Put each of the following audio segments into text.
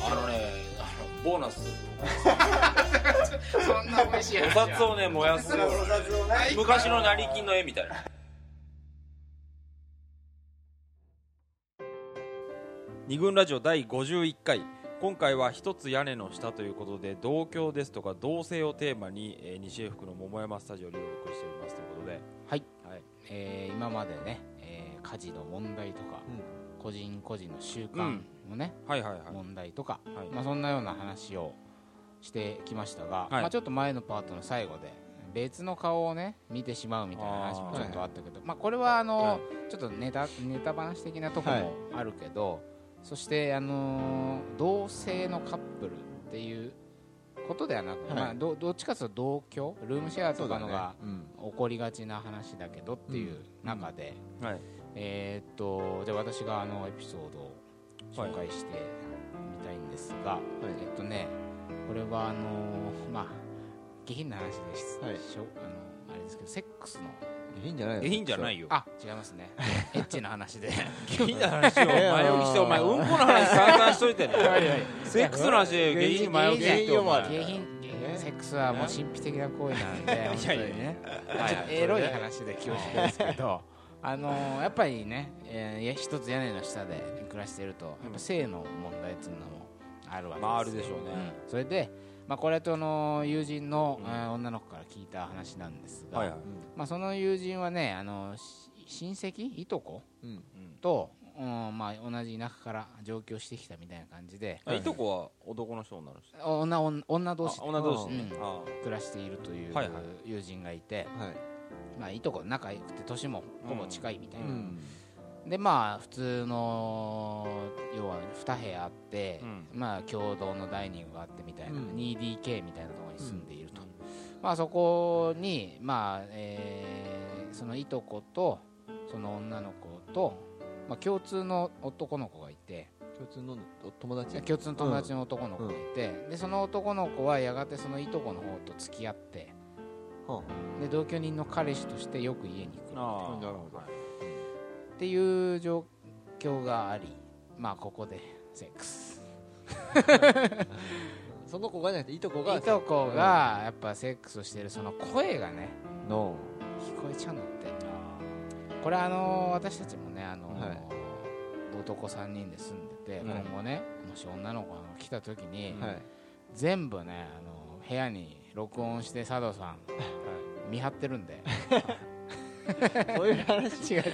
あのねあのボーナス。そんな美味しいお話札をね燃やす。昔の成金の絵みたい。な二軍ラジオ第51回。今回は一つ屋根の下ということで同居ですとか同性をテーマに、えー西英福の桃山スタジオでお送りしておりますということで。はい、はい。えー今までね、えー家事の問題とか、個人個人の習慣のね、はいはいはい。問題とか、はい。まあ、そんなような話をしてきましたが、はい。まあ、ちょっと前のパートの最後で別の顔をね見てしまうみたいな話もちょっとあったけど、まあ、これはあの、はい。ちょっとネタネタ話的なとこはい。もあるけど、そして、あのー同性のカップルっていうことではなく、はい。まあ、どどっちかというと同居ルームシェアとかのが起こりがちな話だけどっていう中で、はいえーっとじゃあ私があのエピソードを紹介してみたいんですが、えっとねこれはあのーまあ下品な話です、はい。しょあのあれですけどセックスの。いいんじゃない下品じゃないよ。よあ違いますね。エッチな話で。下品な話を前置きしてお前うんこの話散々しといてんの セックスの話で下品前置きして。下品下品セックスはもう神秘的な行為なんで本当にね。はい。ちょっとエロい話で恐縮ですけどあのーやっぱりね、えー一つ屋根の下で暮らしているとやっぱ性の問題っていうのもあるわけですまああるでしょうね。それで、まあ、これとの友人の、えー女の子から聞いた話なんですが、はいはい。まあ、その友人はねあのし親戚？いとこ？うんと、うんまあ、同じ田舎から上京してきたみたいな感じであいとこは男の人女の人？女女女同士女同士で。うん。あ。暮らしているというはいはい。友人がいて、はいまあ、いとこ仲良くて年もほぼ近いみたいな、うん。でまあ普通の要は2部屋あって、うん。まあ共同のダイニングがあってみたいな、うん。2DK みたいなところに住んでいると、まあそこにまあ、えーそのいとことその女の子と、まあ、共通の男の子がいて。共通の友達？共通の友達の男の子がいて、でその男の子はやがてそのいとこの方と付き合ってはで同居人の彼氏としてよく家に来る。っていう状況がありまあここでセックス。その子がじゃなくていとこがいとこがやっぱセックスをしてるその声がねの。聞こえちゃうんだって。これあの私たちもねあの、はい。男3人で住んでて、うん今後ねもし女の子が来た時に、はい。全部ねあの部屋に録音して佐藤さん見張ってるんで。そういう話？違う違う。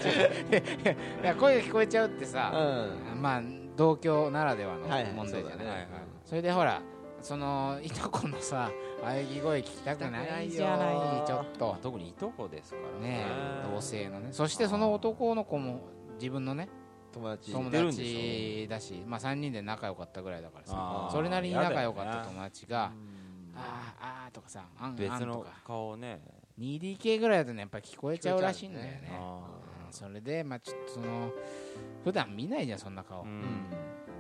いや声が聞こえちゃうってうさ、ん。まあ同居ならではの問題じゃない、そね。はいはい。それでほらそのいとこのさ喘ぎ声聞きたくないじゃないちょっと特にいとこですからね。ね同性のね。そしてその男の子も自分のね友達。友達だしまあ3人で仲良かったぐらいだからさ。それなりに仲良かった友達がうんあーあーとかさあんあん別の顔をね 2DK ぐらいだとねやっぱり聞こえちゃうらしいんだよね。あうんそれでまあちょっとその普段見ないじゃんそんな顔。ーううん。ん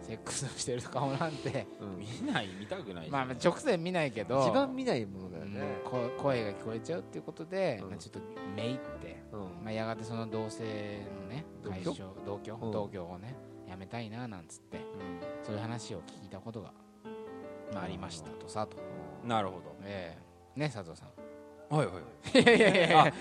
セックスをしてる顔なんて。うん。見ない見たくないしまあまあ直線見ないけど。一番見ないものだよね。うんこ声が聞こえちゃうっていうことで、うん。まあ、ちょっとめいって、うん。まあ、やがてその同性のね同居？解消同居、うん。同居をねやめたいななんつってそういう話を聞いたことが、まあ、ありましたとさと、なるほええ。ね佐藤さん。どはいはい。いやいやいやいや。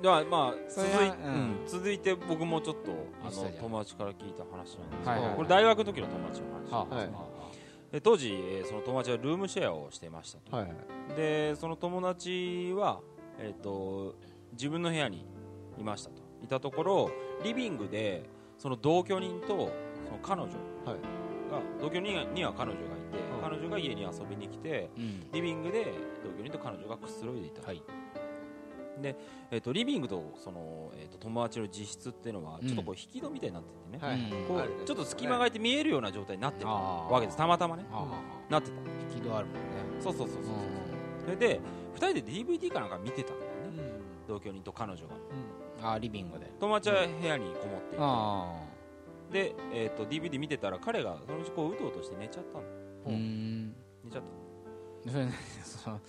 ではまあそ続い,、うん。うん。続いて僕もちょっとあの友達から聞いた話なんですけど、これ大学の時の友達の話、はあはいはで当時えーその友達はルームシェアをしていましたと、はいはい。でその友達は、えー、と自分の部屋にいましたと。いたところリビングでその同居人とその彼女が、はい。同居人には彼女がい彼女が家に遊びに来てあうん。リビングで同居人と彼女がくつろいでいた。と、はい。で、えー、とリビングとその、えー、と友達の自室っていうのはうん。ちょっとこう引き戸みたいになっててね、はいうんこうちょっと隙間が空いて見えるような状態になってたわけです。たまたまね。なってた。あ引き戸あるもんね。そうそうそうそうそううそれで2人で DVD かなんか見てたんだよね。うん。同居人と彼女が。ん。あリビングで。友達は部屋にこもっていて、あで、えー、と DVD 見てたら彼がそのうちこううとうとして寝ちゃったの。あうん。寝ちゃった。それその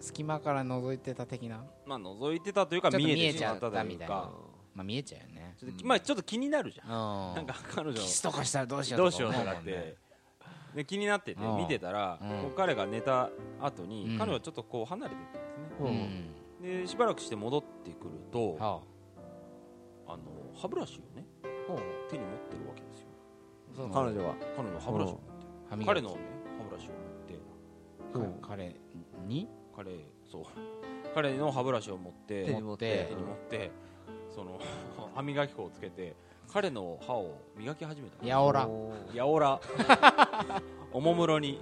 隙間から覗いてた的な。まあ覗いてたというか見え見えちゃってしまったとたみたいうかまあ見えちゃうよね。ちょっとまあちょっと気になるじゃん、うん。なんか彼女。キスとかしたらどうしようどうしようとかって。で気になっててうん。見てたら、うん。こう彼が寝た後に、うん。彼はちょっとこう離れていったんですね。でしばらくして戻ってくるとはあ。の歯ブラシをねほう。手に持ってるわけですよ。彼女は。彼の歯ブラシを。持って歯磨き彼のね歯ブラシを持ってか彼に？彼そう。彼の歯ブラシを持って手に 持って。手に持ってその 歯磨き粉をつけて彼の歯を磨き始めた。やおら。やおら。おもむろに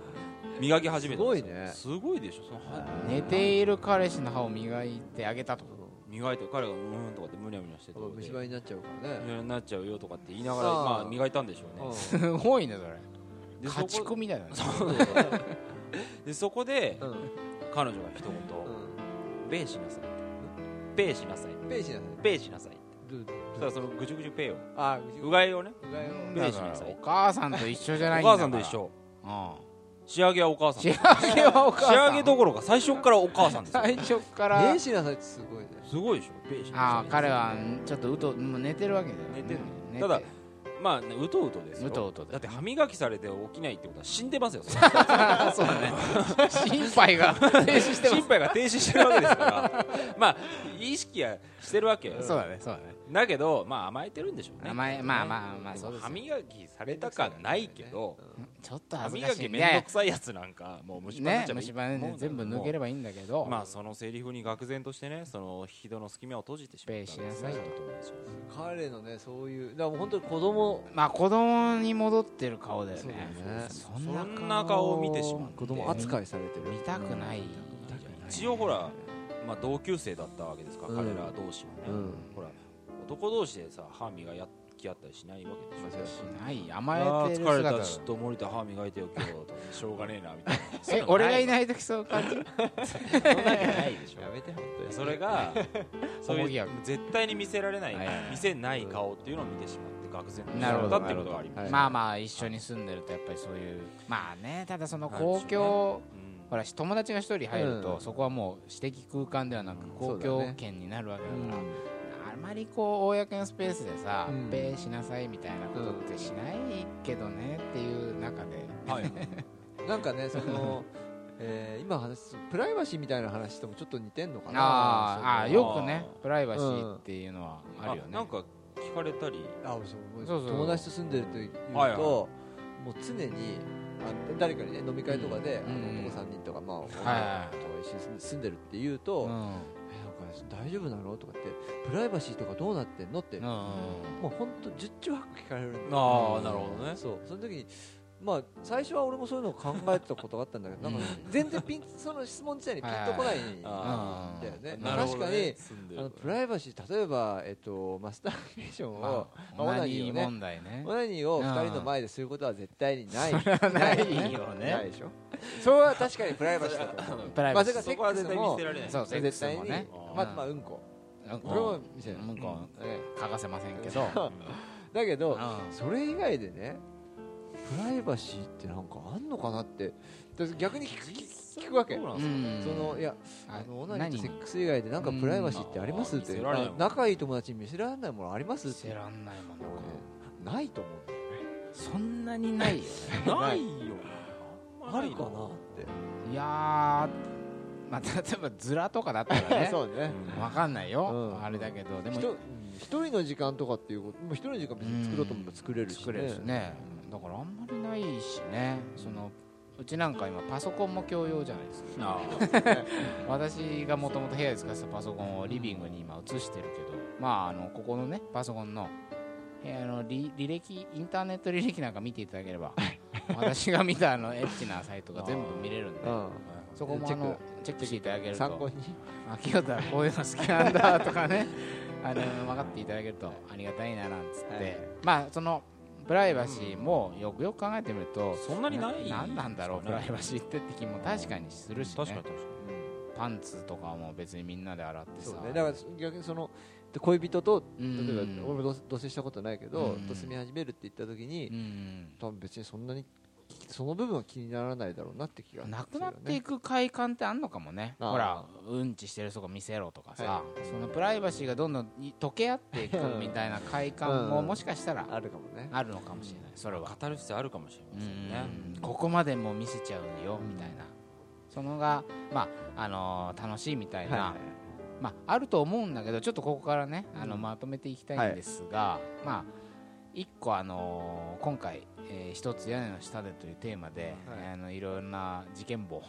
磨き始めたすごいね。すごいでしょその歯。寝ている彼氏の歯を磨いてあげたと。磨いて彼がうーんとかってむにゃむにゃしてて虫歯になっちゃうからね。いやなっちゃうよとかって言いながらまあ磨いたんでしょうね。すごいねそれで家畜そこみだね。でそこでうん。うん彼女が一言「ペイしなさい」ペイしなさい。ペイしなさい。ペイしなさいそしたらそのぐちゅぐちゅペイを。あうがいをね。うがいを。ペしなさい。お母さんと一緒じゃおないんだから。母さんと一緒。うん仕上げはお母さん。仕上げはお母さん。仕上げどころか最初からお母さんですよ。最初から。ペイしなさいってすごいね。すごいでしょ。ペイしなあさいあ彼はちょっとうともう寝てるわけだよね。寝てる。寝ただまあねうとうとですよ。うとうとでだって歯磨きされて起きないってことは死んでますよ そうだね。心肺が停止してま 心肺が停止してるわけですから。まあ意識はしてるわけ。そうだねそうだねだけどまあ甘えてるんでしょうね。甘えまあまあまあそうですよ。歯磨きされた感ないけどちょっと歯恥ず磨きめんかしいねどくさいやつなんかもう虫歯になっちゃえばいいね虫歯ね全部抜ければいいんだけど。まあそのセリフに愕然としてねその人の隙間を閉じてしまった。んですペイしなさいと彼のねそういうだからもう本当に子供まあ子供に戻ってる顔だよそうねだね。そそんな顔を見てしまって。子供扱いされてる。見たくない。一応ほら、まあ、同級生だったわけですから、うん彼ら同士はね、うん。ほら男同士でさ歯磨き合ったりしないわけでしょ。しない甘えてる疲れたちょっと森田歯磨いてよ。今日しょうがねえなみたいなえ俺がいない時そう感じそんなわけないでしょやめて本当にそれがそういう小麦役絶対に見せられない、はいはい見せない顔っていうのを見てしまって愕然となるほどっていうことがあります、まあまあ一緒に住んでるとやっぱりそういうまあねただその公共うんほら友達が一人入ると、うんそこはもう私的空間ではなく公そうだね共圏になるわけだから、あまりこう公のスペースでさ、うん。ペイしなさいみたいなことってしないけどねっていう中で、はい なんかねそのえー今話すプライバシーみたいな話ともちょっと似てんのかな。あーあよくねプライバシーっていうのはあるよね、なんか聞かれたり？あそうそうそう。友達と住んでるというと、はいはい。もう常にあ誰かにね飲み会とかで、うんあの男3人とか、まあ、女の子と一緒に住んでるって言うと、うん大丈夫なの？とかってプライバシーとかどうなってんのって、うんもう本当十中八九聞かれるんだよ。ああなるほどね。そう。その時にまあ最初は俺もそういうのを考えてたことがあったんだけどなんか全然ピンその質問自体にピンとこないんだあよね。確かに。あのプライバシー例えば、えっと、マスターベーションを、オナニーをね問題ね。オナニーを2人の前ですることは絶対にない。ないよね。ないでしょ？それは確かにプライバシーだと思う。まあ、プライバシー。それそこは絶対見せられない。そうセック絶対に、スもね。まあまあうんこ。うんこ。れも見せない、うんこ。え欠かせませんけど、えだけど、うそれ以外でねプライバシーってなんかあんのかなって。逆に聞く聞くわけ。そうなんんですよそのいやああのオナニーと何セックス以外でなんかプライバシーってありますって。仲いい友達に見せられないものありますって。見せらんないものかないと思うそんなにないよ。ねないよ。あるかなって。いやーまあ例えばズラとかだったらね。そうね。わかんないよ、うん。あれだけど。でも一人の時間とかっていうこともう一人の時間別に作ろうと思えば作れるし、ね、作れるしねだからあんまりないしね。そのうちなんか今パソコンも共用じゃないですか。あ 私がもともと部屋で使ってたパソコンをリビングに今移してるけど。まああのここのねパソコンの部屋の履履歴インターネット履歴なんか見ていただければ。私が見たあのエッチなサイトが全部見れるんで。うん。そこもあのチェックしていただけると。参考に。あ清田はこういうの好きなんだとかね。あの分かっていただけるとありがたいななんつって、はい。まあそのプライバシーもよくよく考えてみるとそんなにない何なんだろうプライバシーってって気も確かにするし、ね、確かに確かパンツとかも別にみんなで洗ってさ。そうね。だから逆にそに恋人とうん。例えば俺も同同棲したことないけど、うん。と住み始めるって言った時に、うん。多分別にそんなにその部分は気にならないだろうなって気がね。なくなっていく快感ってあんのかもね。ほらうんちしてるとこ見せろとかさ、はい。そのプライバシーがどんどん溶け合っていくみたいな快感もうん。もしかしたらあるかもね。あるのかもしれない。それは。語る必要あるかもしれませんね。うん。ここまでもう見せちゃうよみたいな。そのがまああのー楽しいみたいな、はいはいまあ、あると思うんだけどちょっとここからねあのうん。まとめていきたいんですが、まあ一個あのー今回、えー一つ屋根の下で」というテーマで、はい。いあのいろんな事件簿と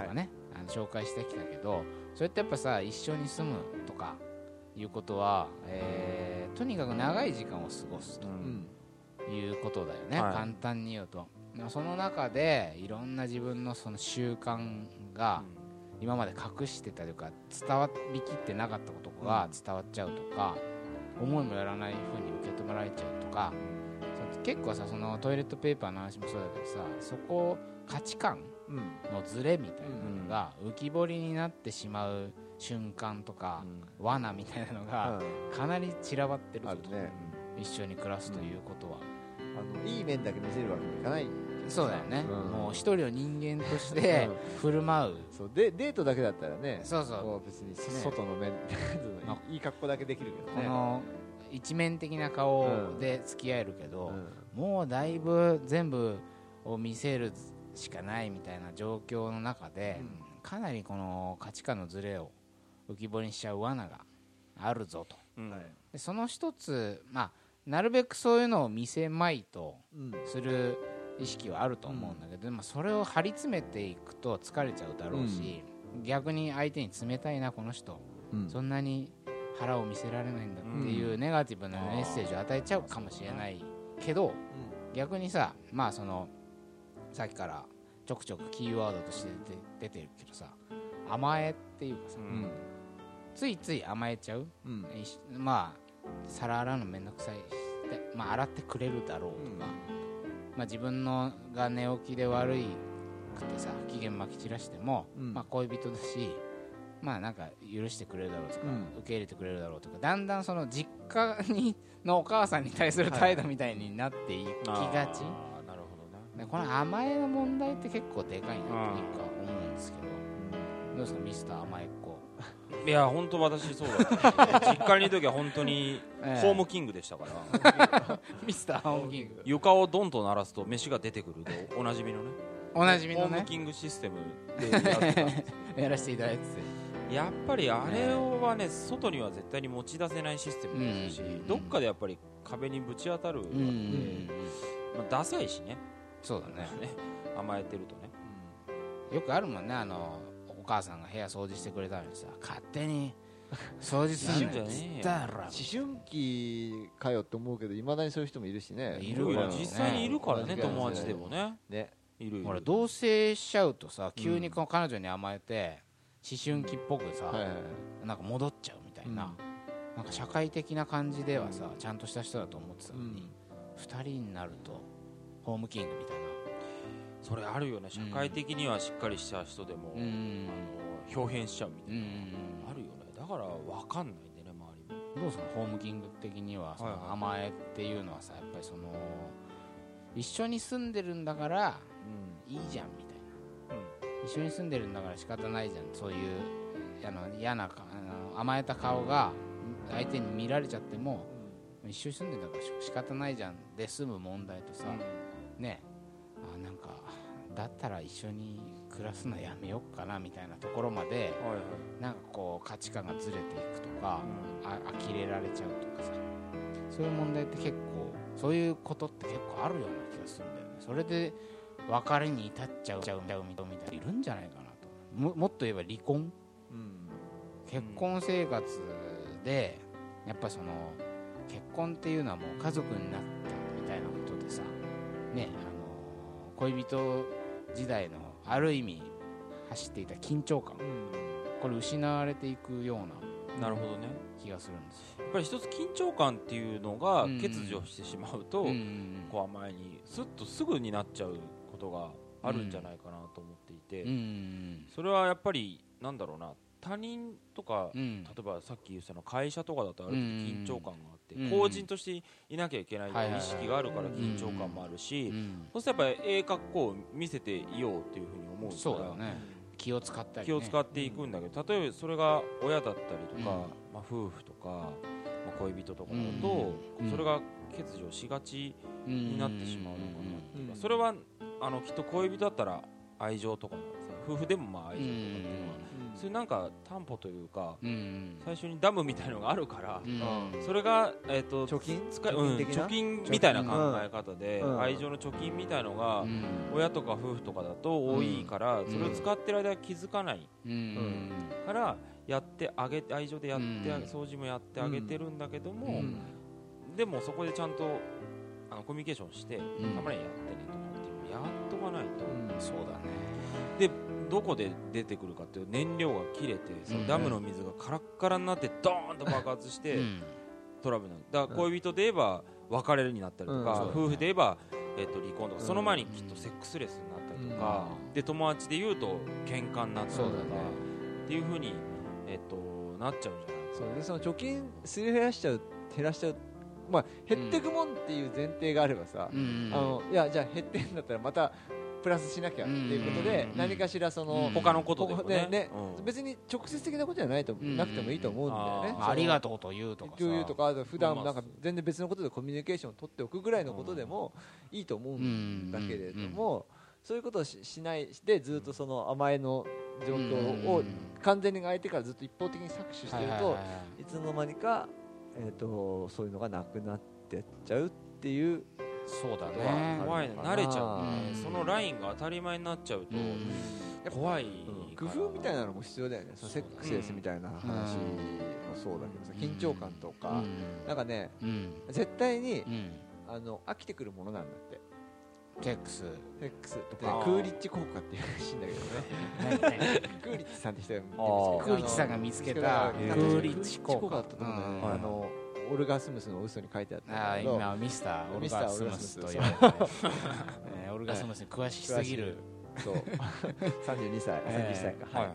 はい。かね、あの紹介してきたけどそれってやっぱさ一緒に住むとかいうことは、えーとにかく長い時間を過ごすということだよね、はい。簡単に言うと。まあその中でいろんな自分のその習慣が今まで隠してたというか伝わりきってなかったことが伝わっちゃうとか、思いもやらない風に受け止められちゃうとか、結構さそのトイレットペーパーの話もそうだけどさそこ価値観うんのズレみたいなのが浮き彫りになってしまう瞬間とか、罠みたいなのがかなり散らばってると。ね。一緒に暮らすということは、あのいい面だけ見せるわけにいかないそうだよね、うん。もう一人の人間として振る舞う。そうでデートだけだったらねそうそう。別に外の面 まいい格好だけできるけどね。この一面的な顔で付き合えるけど、うん。もうだいぶ全部を見せるしかないみたいな状況の中で、かなりこの価値観のズレを浮き彫りにしちゃう罠があるぞと。でその一つ、まあ、なるべくそういうのを見せまいとうん。する意識はあると思うんだけど、まあ、それを張り詰めていくと疲れちゃうだろうし、逆に相手に冷たいなこの人うん。そんなに腹を見せられないんだっていうネガティブなメッセージを与えちゃうかもしれないけど逆にさまあそのさっきからちょくちょくキーワードとして出てるけどさ甘えっていうかさ、うん。ついつい甘えちゃうまあ皿洗うのめんどくさいしでまあ、洗ってくれるだろうとか、まあ、自分のが寝起きで悪いくてさ不機嫌まき散らしても、うん。まあ、恋人だしまあなんか許してくれるだろうとか、うん。受け入れてくれるだろうとかだんだんその実家にのお母さんに対する態度みたいになっていきがち、あーなるほどねでこの甘えの問題って結構でかいなというか思うんですけど、どうですかミスター甘えっ子、いや本当私そうだった 実家にいる時は本当にええ。ホームキングでしたから。ミスターホームキング。床をドンと鳴らすと飯が出てくるとおなじみのね。おなじみホームのねキングシステムでやってたんです。やらせていただいてて。やっぱりあれはね外には絶対に持ち出せないシステムですし、うん。どっかでやっぱり壁にぶち当たるわけで、うん。まあ、ダサいしね。そうだね。ね。甘えてるとね。よくあるもんねあのお母さんが部屋掃除してくれたのにさ勝手に掃除すんなよ。っつったやろ。思春期かよって思うけどいまだにそういう人もいるしね。いるわよね。実際にいるからね友達でもね。ね。いるいる。ほら同棲しちゃうとさ急にこの彼女に甘えて思春期っぽくさ、なんか戻っちゃうみたいな、なんか社会的な感じではさ、ちゃんとした人だと思ってたのに、二人になるとホームキングみたいなそれあるよね。社会的にはしっかりした人でも、うん。あの表変しちゃうみたいな、うん。あるよね。だから分かんないんでね周りも。どうですかホームキング的にはその甘えっていうのはさやっぱりその一緒に住んでるんだからいいじゃんみたいな、一緒に住んでるんだから仕方ないじゃん。そういうあの嫌なかあの甘えた顔が相手に見られちゃっても一緒に住んでんだからし仕方ないじゃん。で済む問題とさ、ねだったら一緒に暮らすのやめよっかなみたいなところまでなんかこう価値観がずれていくとか、あ呆れられちゃうとかさ。そういう問題って結構そういうことって結構あるような気がするんだよね。それで別れに至っちゃうちゃうみたいないるんじゃないかなと。ももっと言えば離婚？うん。結婚生活でやっぱその結婚っていうのはもう家族になったみたいなことでさねあの恋人時代のある意味走っていた緊張感。これ失われていくようななるほどね。気がするんです。よやっぱり一つ緊張感っていうのがうん。欠如してしまうと、うんうんこう甘えにスッとすぐになっちゃうことがあるんじゃないかなと思っていて、うんうんそれはやっぱりなんだろうな。他人とか、うん。例えばさっき言ってたの会社とかだとある程度緊張感があって、うん。公人としていなきゃいけないとはいう意識があるから緊張感もあるし、うん。そしたらやっぱりええ格好を見せていようっていうふうに思うからそうだよね。気を使ったり、ね、気を使っていくんだけど、例えばそれが親だったりとか、うん。まあ、夫婦とか、まあ、恋人とかだと、うん。それが欠如しがちになってしまうのかなっていうか、うん。それはあのきっと恋人だったら愛情とか夫婦でもまあ愛情とかっていうのは、そういうなんか担保というか最初にダムみたいのがあるから、うん。それが、えー、と貯金？使い貯金的な？うん貯金みたいな考え方で、うん。愛情の貯金みたいのが、うん。親とか夫婦とかだと多いから、ん。それを使ってる間は気づかない。うん。からやってあげ愛情でやって掃除もやってあげてるんだけども、うん。でもそこでちゃんとあのコミュニケーションして、ん。たまにやってねとかっていうのをやっとかないと、そうだね。でどこで出てくるかっていう燃料が切れてそのうんダムの水がカラッカラになってドーンと爆発して、うん。トラブルになる。だから恋人で言えば別れるになったりとか、うん。夫婦で言えば、えっと離婚とか、うん。その前にきっとセックスレスになったりとか、うん。で友達で言うと喧嘩になったりとか、っていうふうに、えっとなっちゃうんじゃないそうでその貯金すり減らしちゃう減らしちゃうまあ減ってくもんっていう前提があればさ、うん。あのいやじゃあ減ってんだったらまたプラスしなきゃっていうことで、うん何かしらその、うん。他のことでもね。別に直接的なことじゃないと、うんなくてもいいと思うんだよね、あありがとうと言うとかさ。共有とか普段まあなんか全然別のことでコミュニケーションを取っておくぐらいのことでもい。いと思うんだけれども、そういうことをししないでずっとその甘えの状況を完全に相手からずっと一方的に搾取してるといつの間にか、えー、とそういうのがなくなってっちゃうっていうそうだはね。怖いね。慣れちゃううん。ねそのラインが当たり前になっちゃうと怖い工夫みたいなのも必要だよね。そのセックスレスみたいな話もそうだけどさ緊張感とか、なんかねうん。絶対にうん。あの飽きてくるものなんだって。セックス。セックスクーリッチ効果っていうらしいんだけどね。クーリッチさんって人が見てるんですけどクーリッチさんが見つけた。クえーーリッチ効果だったと思うんだよね、オルガスムスの嘘に書いてあったんあ今ミスターオルガスムスとオル言われてえーオルガスムスに詳しすぎる。そう。32歳。えー31歳か、はい。は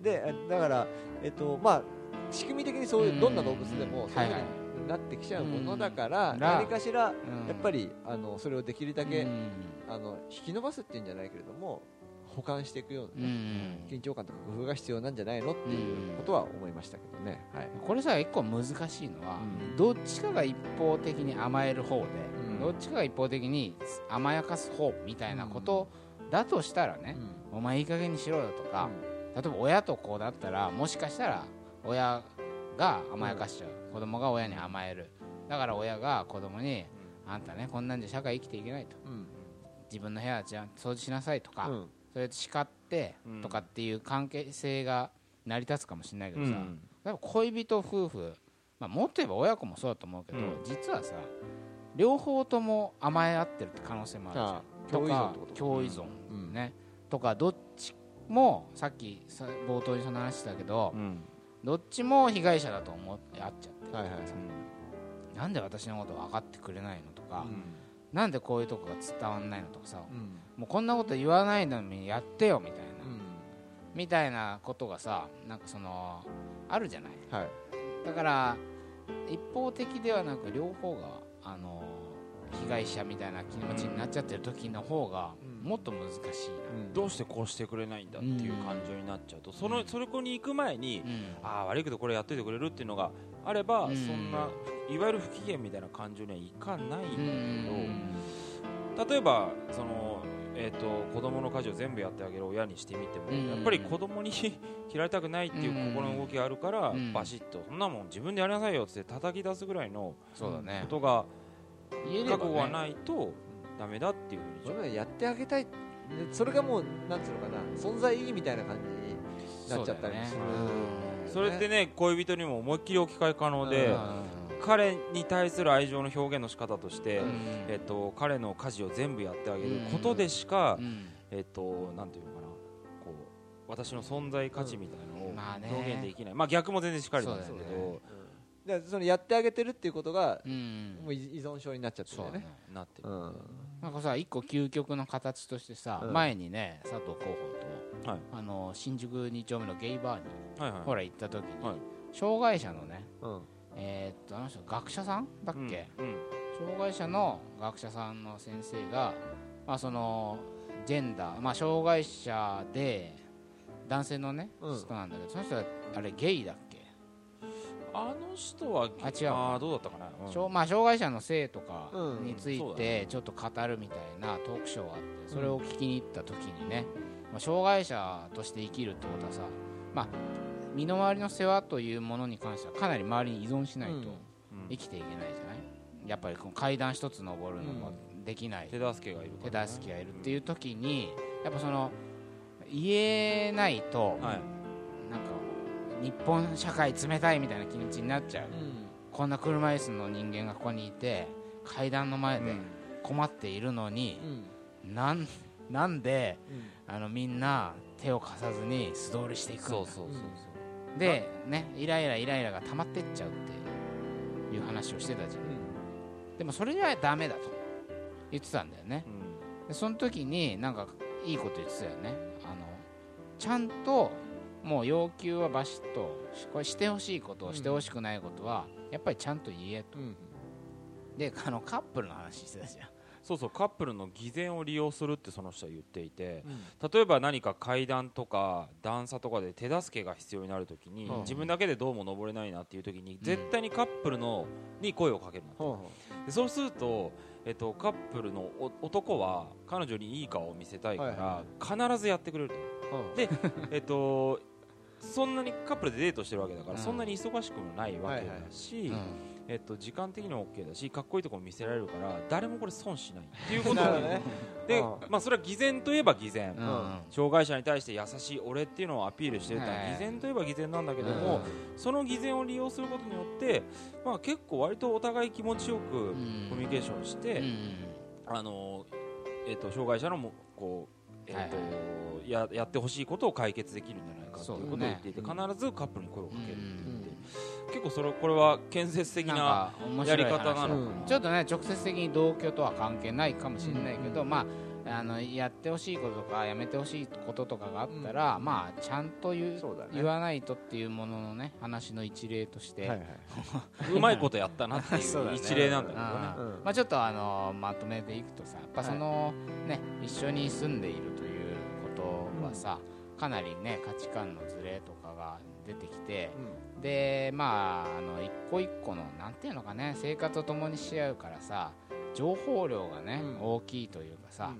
い。でだからえっとまあ仕組み的にそういうどんな動物でもそういうふうはいになってきちゃうものだから、うん。何かしらややっぱりあのそれをできるだけ、うん。あの引き伸ばすっていうんじゃないけれども保管していくよううな、ねん。緊張感とか工夫が必要なんじゃないのっていうことは思いましたけどね、はい。これさ一個難しいのはうん。どっちかが一方的に甘える方でうん。どっちかが一方的に甘やかす方みたいなことだとしたらねお前いい加減にしろよとか例えば親と子だったらもしかしたら親が甘やかしちゃう、子供が親に甘える。だから親が子供に、あんたねこんなんじゃ社会生きていけないと。うん。自分の部屋じゃん掃除しなさいとか、うんそれで叱ってうん。とかっていう関係性が成り立つかもしれないけどさ、うん恋人夫婦、まあ、もっと言えば親子もそうだと思うけど、うん。実はさ両方とも甘え合ってるって可能性もあるじゃん。ああ共依存ね。とかどっちもさっきさ冒頭にその話したけど、うん。どっちも被害者だと思って会っちゃって、はいはいなんで私のこと分かってくれないのとか、うんなんでこういうとこが伝わんないのとかさ、うん。もうこんなこと言わないのにやってよみたいな、うん。みたいなことがさなんかそのあるじゃない？はい。だから一方的ではなく両方があの被害者みたいな気持ちになっちゃってる時の方がうん。もっと難しい。どうしてこうしてくれないんだっていう感情になっちゃうとそのそれこに行く前にな、うん。ああ悪いけどこれやっといてくれるっていうのがあれば、うん。そんないわゆる不機嫌みたいな感情にはいかないんだけど、例えばその、えー、と子供の家事を全部やってあげる親にしてみても、うん。やっぱり子供に 切られたくないっていう心の動きがあるから、うん。バシッとそんなもん自分でやりなさいよって叩き出すぐらいのそうだね。ことが覚悟がないとダメだっていうふうにそれはやってあげたい。でそれがもうなんつうのかな存在意義みたいな感じになっちゃったりもするそれってね恋人にも思いっきり置き換え可能で、うん。彼に対する愛情の表現の仕方として、うん。えっと、彼の家事を全部やってあげることでしか、うん。えっと、なんていうのかな。こう私の存在価値みたいなのを表現できない、まあ逆も全然しっかりなんですけど、うん。でそのやってあげてるっていうことがうん。もう依依存症になっちゃってるよね。なってる、うん。なんかさ一個究極の形としてさ、うん。前にね佐藤候補とはい。あの新宿2丁目のゲイバーに、はいはい。ほら行った時に、はい。障害者のねうん。えーっとあの人学者さんだっけ、うんうん。障害者の学者さんの先生が、まあ、そのジェンダー、まあ、障害者で男性のね、うん。人なんだけどその人はあれゲイだっけ、あの人はあ違う。あーどうだったかな、うん。障まあ、障害者の性とかうん。についてちょっと語るみたいなトークショーがあってそれを聞きに行った時にね、まあ、障害者として生きるってことはさ、まあ、身の回りの世話というものに関してはかなり周りに依存しないとうん。生きていけないじゃない？やっぱりこの階段一つ登るのもできない、手助けがいるね。手助けがいるっていう時にやっぱその言えないと、はい。なんか日本社会冷たいみたいな気持ちになっちゃう、こんな車椅子の人間がここにいて階段の前でうん。困っているのにう、ん。なんなんでうん。あのみんな手を貸さずに素通りしていくそうそうそうそう。でねイライライライラが溜まってっちゃうっていう話をしてたじゃん。でもそれじゃダメだと。言ってたんだよね。うん。でその時になんかいいこと言ってたよね。あのちゃんともう要求はバシッとしこれしてほしいことをしてほしくないことはやっぱりちゃんと言えと。うん。であのカップルの話してたじゃんそうそうカップルの偽善を利用するってその人は言っていてうん。例えば何か階段とか段差とかで手助けが必要になるときに、うん。自分だけでどうも登れないなっていうときに、絶対にカップルのに声をかけるなほでそうすると、えっと、カップルのお男は彼女にいい顔を見せたいから、はいは必ずやってくれると。で、えっと、そんなにカップルでデートしてるわけだから、うん。そんなに忙しくもないわけだし、うんえっと、時間的にも OK だしかっこいいところも見せられるから誰もこれ損しないっていうこと ね。で、うん。まあ、それは偽善といえば偽善、うん。障害者に対して優しい俺っていうのをアピールしてるってのははい偽善といえば偽善なんだけども、その偽善を利用することによって、まあ、結構割とお互い気持ちよくうん。コミュニケーションして、うん。あのえっと障害者のもこう、えっとはいはい。ややってほしいことを解決できるんじゃないかということを言っていて、ね。必ずカップルに声をかける。ってうん。言って、結構それこれは建設的なやり方なのかな、うん。ちょっとね直接的に同居とは関係ないかもしれないけど、まああのやってほしいこととかやめてほしいこととかがあったら、まあちゃんと言うね。言わないとっていうもののね話の一例として、はいはい、うまいことやったなっていそう 一例なんだけどね。うん。うん。まあ、ちょっとあのまとめていくとさやっぱその、ね一緒に住んでいるということはさ、かなりね価値観のズレとかが出てきてでまああの一個一個のなんていうのかね生活を共にし合うからさ情報量がね、うん。大きいというかさ、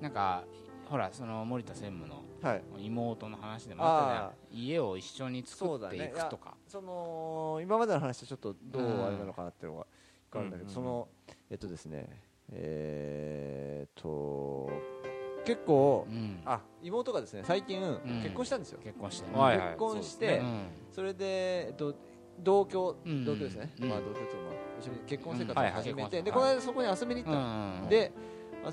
なんかほらその森田専務のはい。妹の話でもあったじゃん。あ家を一緒に作っていくとか。その今までの話とちょっとどううんあれなのかなっていうのが分かるんだけど、うん。そのえっとですねえーっと結構、うん。あ妹がですね最近、ん。結婚したんですよ。結婚してね、はいはい。結婚して、そうですうんそれで、えっと、同居、うん。同居ですね、うん。まあ、同居というか、まあ、一緒に結婚生活を始めて、はいではいこの間そこに遊びに行った。で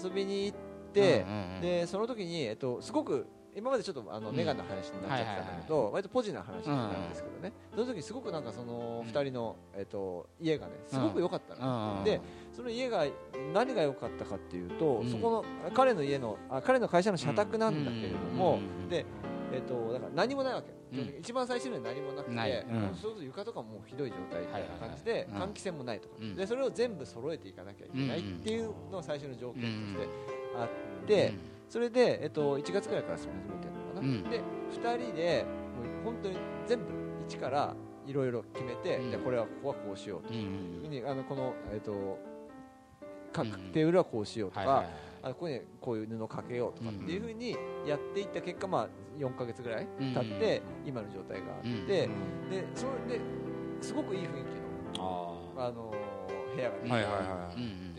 遊びに行って、うんうんうん。でその時に、えっと、すごく今までちょっとあのうん。ネガな話になっちゃってたんだけど、割とポジな話なんですけどね、その時すごくなんかそのうん。2人の、えっと、家がねすごく良かったの、うん。でその家が何が良かったかっていうと、うん。そこの彼の家のあ彼の会社の社宅なんだけれども、うんでえっとだから何もないわけ、一番最初には何もなくて、そうすると床とかもひどい状態みたいな感じで、換気扇もないとか、うん。でそれを全部揃えていかなきゃいけないっていうのが最初の条件としてあっうんて、それで、えっと、1月くらいから住み始めてるのかな、うん。で2人でもう本当に全部一からいろいろ決めて、うん。でこれはここはこうしようと。いうふうにあのこの、えっと、各うん。テーブルはこうしようとか、あここにこういう布かけようとかっていうふうにやっていった結果、まあ、4か月ぐらい経って今の状態があって、うんでそれですごくいい雰囲気の、ああの部屋ができてはいはいはい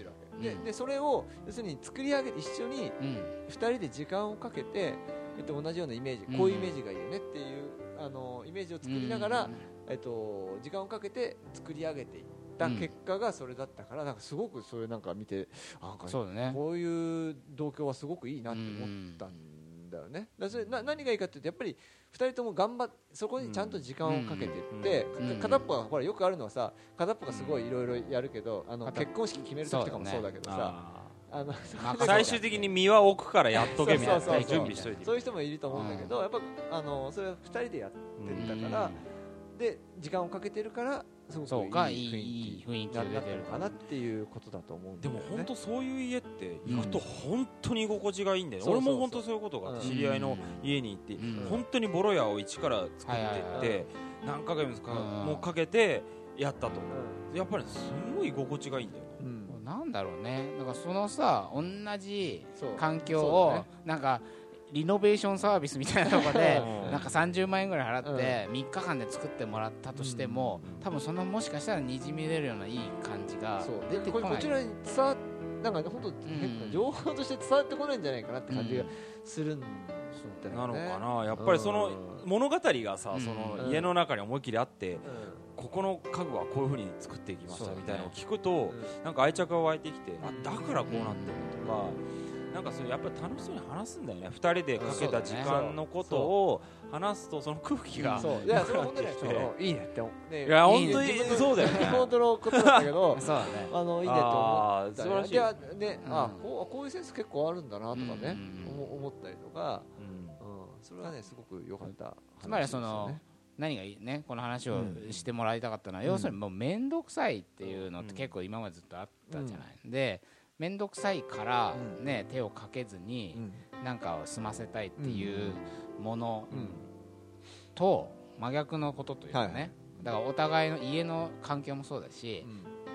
ででそれを要するに作り上げて一緒にうん。2人で時間をかけて、えっと、同じようなイメージうん。こういうイメージがいいよねっていうあのイメージを作りながら、えっと、時間をかけて作り上げていった結果がそれだったから、なんかすごくそれなんか見てあなんかそうだね。こういう同居はすごくいいなって思ったんだよね。だからそれな何がいいかっていうとやっぱり2人とも頑張っそこにちゃんと時間をかけていって、片っぽはほらよくあるのはさ片っぽがすごいいろいろやるけどあの結婚式決める時とかもそうだけどさああの最終的に身は置くからやっとけみたいな準備しといてそういう人もいると思うんだけど、やっぱあのそれは2人でやってたから、で時間をかけてるからすごくそうかいい雰囲気になってる。のかなっていうことだと思うんだよね。でも本当そういう家って行くと本当に居心地がいいんだよね、そうそうそう。俺も本当そういうことがあってうん知り合いの家に行って、うん。本当にボロ屋を一から作ってはいって何ヶ月かうん。もうかけてやったとう。やっぱりすごい居心地がいいんだよね。んうん。なんだろうね。だからそのさ同じ環境をなんかリノベーションサービスみたいなとこでうん。なんか30万円ぐらい払って3日間で作ってもらったとしてもうん。多分そのもしかしたらにじみ出るようないい感じがそう。出てこない。これこちらに伝わなんか本当うん。情報として伝わってこないんじゃないかなって感じがするんだよね。なのかな。やっぱりそのうん物語がさうん。そのうん家の中に思いっきりあってうここの家具はこういう風に作っていきましたみたいなのを聞くとん。なんか愛着が湧いてきてあだからこうなってるのとかなんかそれやっぱり楽しそうに話すんだよね。2人でかけた時間のことを話すとその空気がそう。いやそれは本当にいいねって思う。ねいや本当にそうだよね。本当のことだけど そうだね。あのいいねって思った素晴らしい。いやねうん。あこうこういうセンス結構あるんだなとかね。思思ったりとか。それはねすごく良かった。つまりその何がいいねこの話をうん。してもらいたかったのは、うん要するにもう面倒くさいっていうのってうん。結構今までずっとあったじゃない、で面倒くさいから、うん。ね手をかけずになんかを済ませたいっていうものうん。と真逆のことというかね、はいだからお互いの家の環境もそうだし、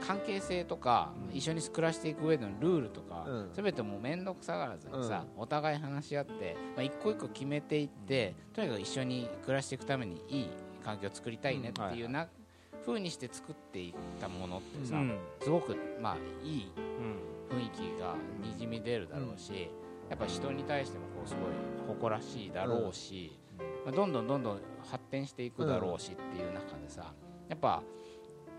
関係性とか、うん。一緒に暮らしていく上でのルールとか、うん。全てもう面倒くさがらずにさ、お互い話し合って、まあ、一個一個決めていって、とにかく一緒に暮らしていくためにいい環境を作りたいねっていうな、風にして作っていったものってさ、うん。すごくまあいいうん。雰囲気がにじみ出るだろうし、やっぱ人に対してもこうすごい誇らしいだろうし、まあ、どんどんどんどん発展していくだろうしっていう中でさやっぱ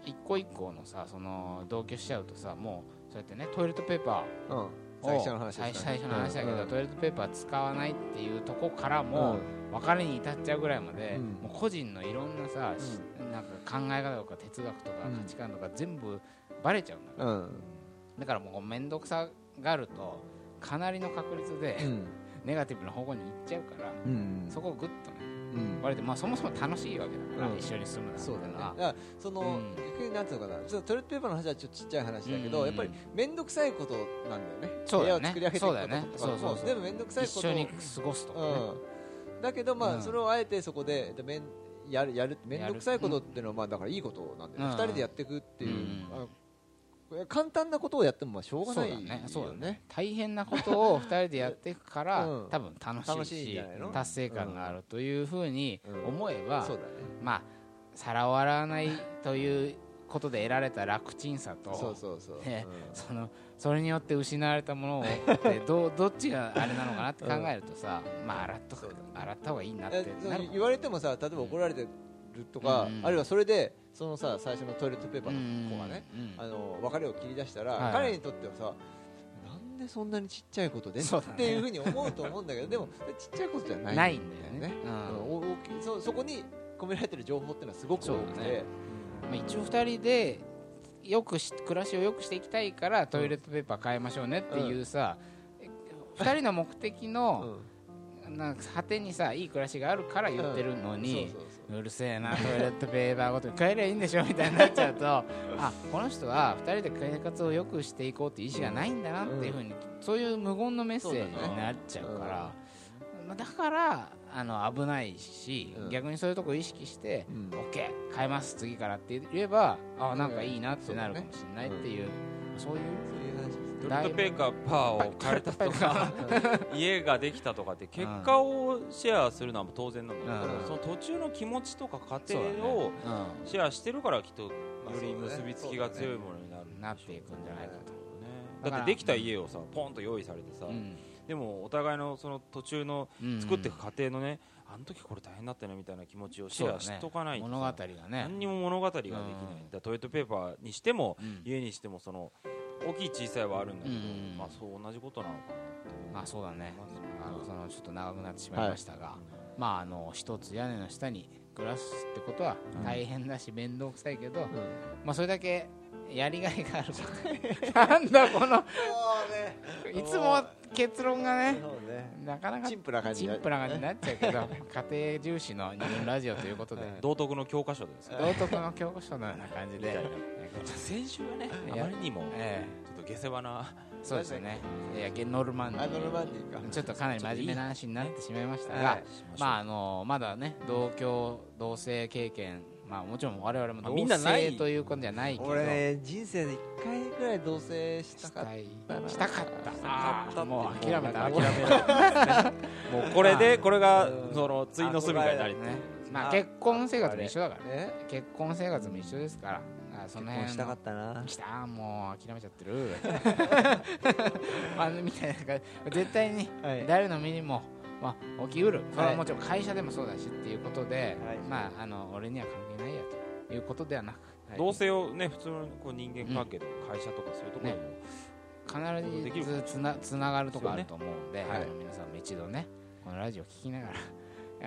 一個一個のさその同居しちゃうとさもうそうやってねトイレットペーパー最初の話ね。最最初の話だけど、うん。トイレットペーパー使わないっていうとこからも、別れに至っちゃうぐらいまで、うん。もう個人のいろんなさ、しなんか考え方とか哲学とかうん価値観とか全部バレちゃうんだから、うん。だからもう面倒くさがるとかなりの確率で、うん。ネガティブな方向に行っちゃうから、うん。そこをグッとねうん。まあそもそも楽しいわけだから、うん。一緒に住むなんてそうのは。だからその、うん。逆になんていうのかな。そのトイレットペーパーの話はちょっとちっちゃい話だけど、うん。やっぱり面倒くさいことなんだよね。そうだよね。部屋を作り上げていくこととか。そうだよね。そうそうそう。も全部面倒くさいこと一緒に過ごすとかね、うん、だけどまあ、うん。それをあえてそこでえっとめんやるやる面倒くさいことっていうのはまあだからいいことなんだよね、うん。二人でやっていくっていう、簡単なことをやってもまあしょうがない。よだね。そうだね。ね。大変なことを二人でやっていくから、うん。多分楽しい楽し達成感があるというふうにうん。思えば、そうだね。まあ皿を洗わないということで得られた楽ちんさとそうそうそう、そのそれによって失われたものをってどどっちがあれなのかなって考えるとさ、まあ洗っとく洗った方がいいなっえて言われてもさ例えば怒られてるとか、うんあるいはそれでそのさ最初のトイレットペーパーうんの子がね、うんあの別れを切り出したら、彼にとってはさなんでそんなにちっちゃいことで、っていうふうに思うと思うんだけど でもちっちゃいことじゃないないんだよね。うん。そそこに込められてる情報っていうのはすごく多くて、まあ、一応二人でよくし暮らしを良くしていきたいからトイレットペーパー変えましょうねっていうさ、二人の目的 うん。の、なんか果てにさいい暮らしがあるから言ってるのに、そうるせえなトイレットペーパーごとに変えりゃいいんでしょみたいになっちゃうと あこの人は2人で生活を良くしていこうっていう意思がないんだなっていうふうに、そういう無言のメッセージになっちゃうからまあだからあの危ないし、うん。逆にそういうとこ意識してうん。OK 変えます次からって言えばあなんかいいなってなるかもしれないっていう、そういうそういう話ですトイレットペーパーを変えたとか 家ができたとかって結果をシェアするのは当然なんだけど、うん。その途中の気持ちとか過程をうシェアしてるからきっとよまあり結びつきが強いものになるん、なっていくんじゃないかと、ね。だってできた家をさポンと用意されてさ、うんでもお互いのその途中のうん作っていく過程のね、あの時これ大変だったねみたいな気持ちをシェアしとかないとさ物語がね。何にも物語ができない、うん。トイレットペーパーにしても、うん。家にしてもその大きい小さいはあるんだけど、うんまあそう同じことなのかなまあそうだね。あのそのちょっと長くなってしまいはいましたが、まああの一つ屋根の下に暮らすってことは大変だし面倒くさいけど、まあそれだけやりがいがある なんだこのいつも結論がねね。なかなかチンプな感じになっちゃうけど 家庭重視の二軍ラジオということで。はい。道徳の教科書ですよ道徳の教科書のような感じで、先週はねあまりにもえちょっと下世話な。えそうですよね。いやゲノルマンディあノルマンディーか。ちょっとかなり真面目な話になってしまいましたが、はい。まああのまだね同居同性経験まあもちろん我々もまあ同みんなない性ということじゃないけど。俺ね人生で1回ぐらい同棲したかっしたいたなしたかったあしたかったーもう諦めた諦めるもうこれでこれがうんその追の住みかになりねまああ結婚生活も一緒だからたね結婚生活も一緒ですから。あそ結の。辺したかったな。きたもう諦めちゃってる。あのみたいな感じ。絶対にはい。誰の身にも、まあ、起きうる、それははい。もちろん会社でもそうだしっていうことで、はい。まあ、あの俺には関係ないやということではなく同性をね普通のこう人間関係とか会社とかそういうところでもできる必ずつなつながるとこあると思うんで、はい。皆さんも一度ねこのラジオを聞きなが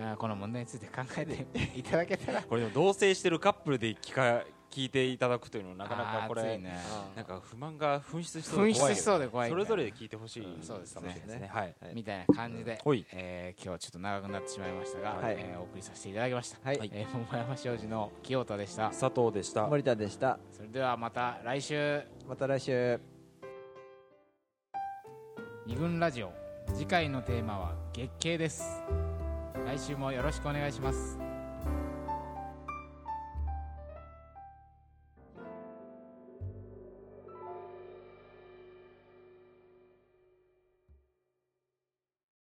ら この問題について考えていただけたら。これでも同棲してるカップルで聞か聞いていただくというのはなかなかこれね。なんか不満が噴出しそうで紛怖いけど失しそうで怖いそれぞれで聞いてほしいうんそうですね。はい。はいみたいな感じで、ほい。えー今日はちょっと長くなってしまいましたが、はい。えーお送りさせていただきました、はい。はいえー桃山商事の清田でした。佐藤でした。森田でしたそれではまた来週。また来週。二軍ラジオ。次回のテーマは月経です。来週もよろしくお願いします